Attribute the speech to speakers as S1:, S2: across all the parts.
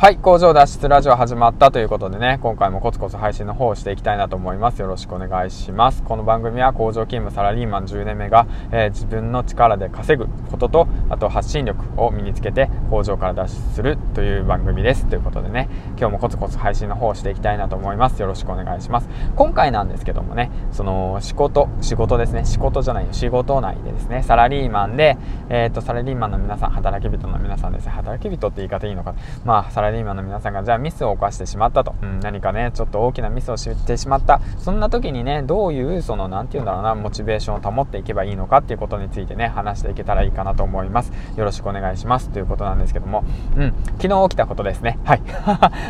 S1: はい、工場脱出ラジオ始まったということでね、今回もコツコツ配信の方をしていきたいなと思います。よろしくお願いします。この番組は工場勤務サラリーマン10年目が、えー、自分の力で稼ぐことと、あと発信力を身につけて工場から脱出するという番組です。ということでね、今日もコツコツ配信の方をしていきたいなと思います。よろしくお願いします。今回なんですけどもね、その仕事、仕事ですね、仕事じゃないよ、仕事内でですね、サラリーマンで、えっ、ー、と、サラリーマンの皆さん、働き人の皆さんですね、働き人って言い方いいのか、まあ、ラリーマンの皆さんがじゃあミスを犯してしまったと、うん、何かねちょっと大きなミスをしてしまったそんな時にねどういうその何て言うんだろうなモチベーションを保っていけばいいのかっていうことについてね話していけたらいいかなと思いますよろしくお願いしますということなんですけども、うん、昨日起きたことですねはい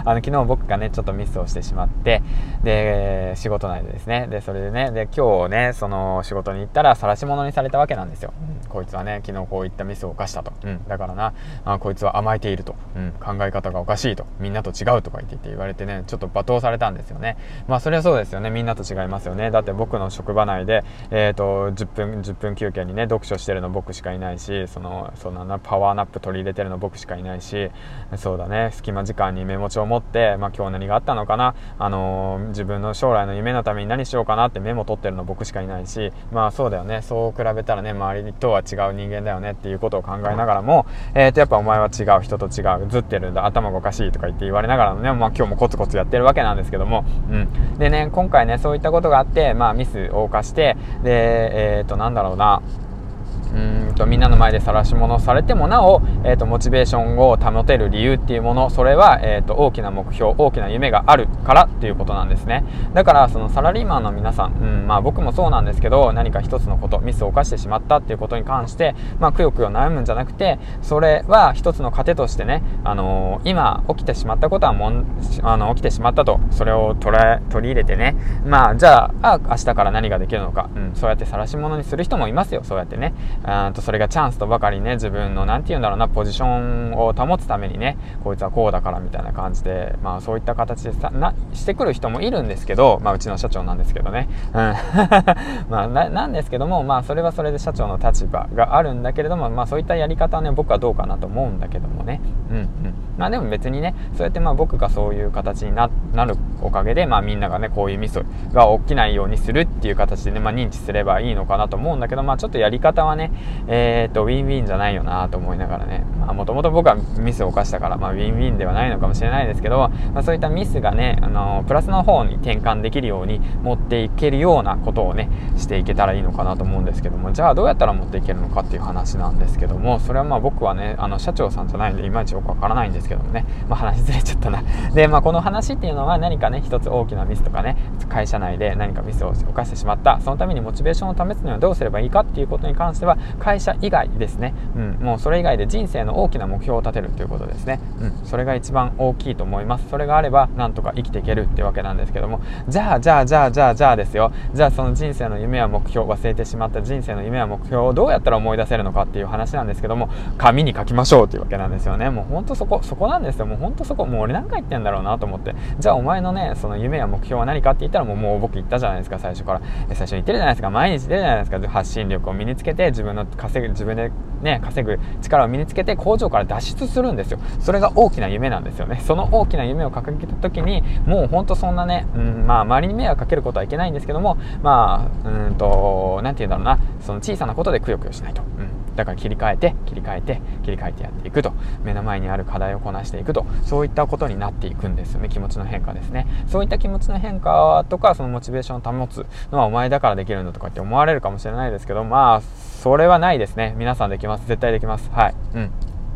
S1: あの昨日僕がねちょっとミスをしてしまってで仕事内でですねでそれでねで今日ねその仕事に行ったら晒し者にされたわけなんですよ、うん、こいつはね昨日こういったミスを犯したと、うん、だからなあこいつは甘えていると、うん、考え方がおかしいと。みんなと違うとか言って言われてねちょっと罵倒されたんですよね。まあそれはそうですよね。みんなと違いますよね。だって僕の職場内で、えーと、10分10分休憩にね読書してるの僕しかいないしそのそんなパワーナップ取り入れてるの僕しかいないしそうだね。隙間時間にメモ帳を持って、まあ、今日何があったのかな、あのー、自分の将来の夢のために何しようかなってメモ取ってるの僕しかいないしまあそうだよね。そう比べたらね周りとは違う人間だよねっていうことを考えながらも、えー、とやっぱお前は違う。人と違う。ずってるんだ。頭がおかしいとか言って言われながらのね、まあ、今日もコツコツやってるわけなんですけども、うん。でね、今回ね、そういったことがあって、まあ、ミスを犯して、で、えっ、ー、と、なんだろうな、うんとみんなの前で晒し者されてもなお、えーと、モチベーションを保てる理由っていうものそれは、えーと、大きな目標大きな夢があるからっていうことなんですね。だからそのサラリーマンの皆さん、うんまあ、僕もそうなんですけど何か一つのことミスを犯してしまったっていうことに関して、まあ、くよくよ悩むんじゃなくてそれは一つの糧としてね、あのー、今起きてしまったことはもんあの起きてしまったとそれを取り入れてねまあじゃああ明日から何ができるのか、うん、そうやって晒し者にする人もいますよそうやってね。あとそれがチャンスとばかりね自分の何て言うんだろうなポジションを保つためにねこいつはこうだからみたいな感じでまあそういった形でさなしてくる人もいるんですけどまあうちの社長なんですけどね。うん。まあなんですけどもまあそれはそれで社長の立場があるんだけれどもまあそういったやり方はね僕はどうかなと思うんだけどもね。うんうん。まあでも別にねそうやってまあ僕がそういう形になるおかげでまあみんながねこういうミスが起きないようにするっていう形でねまあ認知すればいいのかなと思うんだけどまあちょっとやり方はねえー、っと、ウィンウィンじゃないよなと思いながらね、まあ、もともと僕はミスを犯したから、まあ、ウィンウィンではないのかもしれないですけど、まあ、そういったミスがね、あのプラスの方に転換できるように持っていけるようなことをね、していけたらいいのかなと思うんですけども、じゃあどうやったら持っていけるのかっていう話なんですけども、それはまあ僕はね、あの、社長さんじゃないんで、いまいちよくわからないんですけどもね、まあ話ずれちゃったな。で、まあこの話っていうのは何かね、一つ大きなミスとかね、会社内で何かミスを犯してしまった、そのためにモチベーションを保つにはどうすればいいかっていうことに関しては、会社以外ですね、うん、もうそれ以外で人生の大きな目標を立てるということですね、うん、それが一番大きいと思います。それがあればなんとか生きていけるってわけなんですけども。じゃあじゃあじゃあじゃあじゃあですよ。じゃあその人生の夢や目標忘れてしまった人生の夢や目標をどうやったら思い出せるのかっていう話なんですけども紙に書きましょうっていうわけなんですよね。もうほんとそこそこなんですよ。もうほんとそこもう俺何回言ってんだろうなと思って。じゃあお前のねその夢や目標は何かって言ったらもうもう僕言ったじゃないですか最初から。最初に言ってるじゃないですか。毎日出るじゃないですか。発信力を身につけて自分分の稼ぐ自分でね、稼ぐ力を身につけて工場から脱出するんですよ。それが大きな夢なんですよね。その大きな夢を掲げた時に、もうほんとそんなね、うん、まあ周りに迷惑かけることはいけないんですけども、まあ、うんと、なんて言うんだろうな、その小さなことでくよくよしないと。うんだから切り替えて切り替えて切り替えてやっていくと目の前にある課題をこなしていくとそういったことになっていくんですよね気持ちの変化ですねそういった気持ちの変化とかそのモチベーションを保つのはお前だからできるんだとかって思われるかもしれないですけどまあそれはないですね。皆さんできます。絶対できます。はい。うん。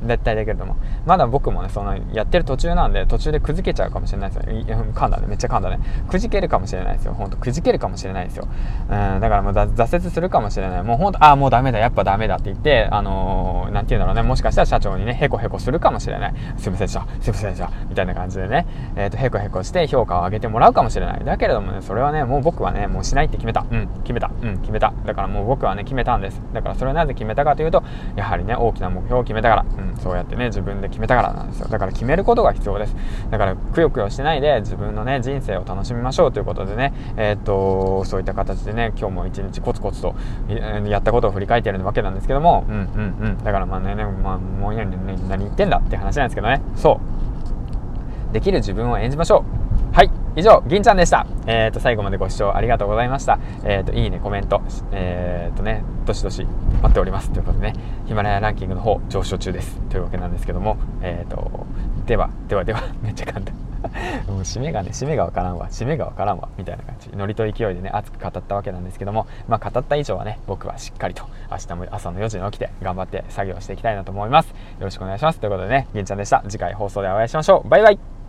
S1: 絶対できると思うまだ僕もねそのやってる途中なんで途中でくじけちゃうかもしれないですよ。噛んだね。めっちゃ噛んだね。くじけるかもしれないですよ。ほんとくじけるかもしれないですよ。うんだからもう挫折するかもしれない。もうほんとああもうダメだ。やっぱダメだって言ってあのー、なんて言うんだろうね。もしかしたら社長にねへこへこするかもしれない。すいませんでした。すいませんでした。みたいな感じでね。えっ、ー、とへこへこして評価を上げてもらうかもしれない。だけれどもねそれはねもう僕はねもうしないって決めた。うん決めた。うん決めた。だからもう僕はね決めたんです。だからそれはなぜ決めたかというとやはりね大きな目標を決めたから。うん。そうやってね自分で決めたからなんですよ。だから決めることが必要です。だからくよくよしてないで自分のね人生を楽しみましょうということでねえー、っとそういった形でね今日も一日コツコツとやったことを振り返っているわけなんですけどもうんうんうん。だからまあねまあもう何言ってんだって話なんですけどね。そう。できる自分を演じましょう。以上銀ちゃんでした。えっ、ー、と最後までご視聴ありがとうございました。えっ、ー、といいねコメント。えっ、ー、とねどしどし待っております。ということでねヒマラヤランキングの方上昇中です。というわけなんですけどもえっ、とではではでは めっちゃ簡単。もう締めがね締めがわからんわ。締めがわからんわ。みたいな感じ。ノリと勢いでね熱く語ったわけなんですけどもまあ語った以上はね僕はしっかりと明日も朝の4時に起きて頑張って作業していきたいなと思います。よろしくお願いします。ということでね銀ちゃんでした。次回放送でお会いしましょう。バイバイ。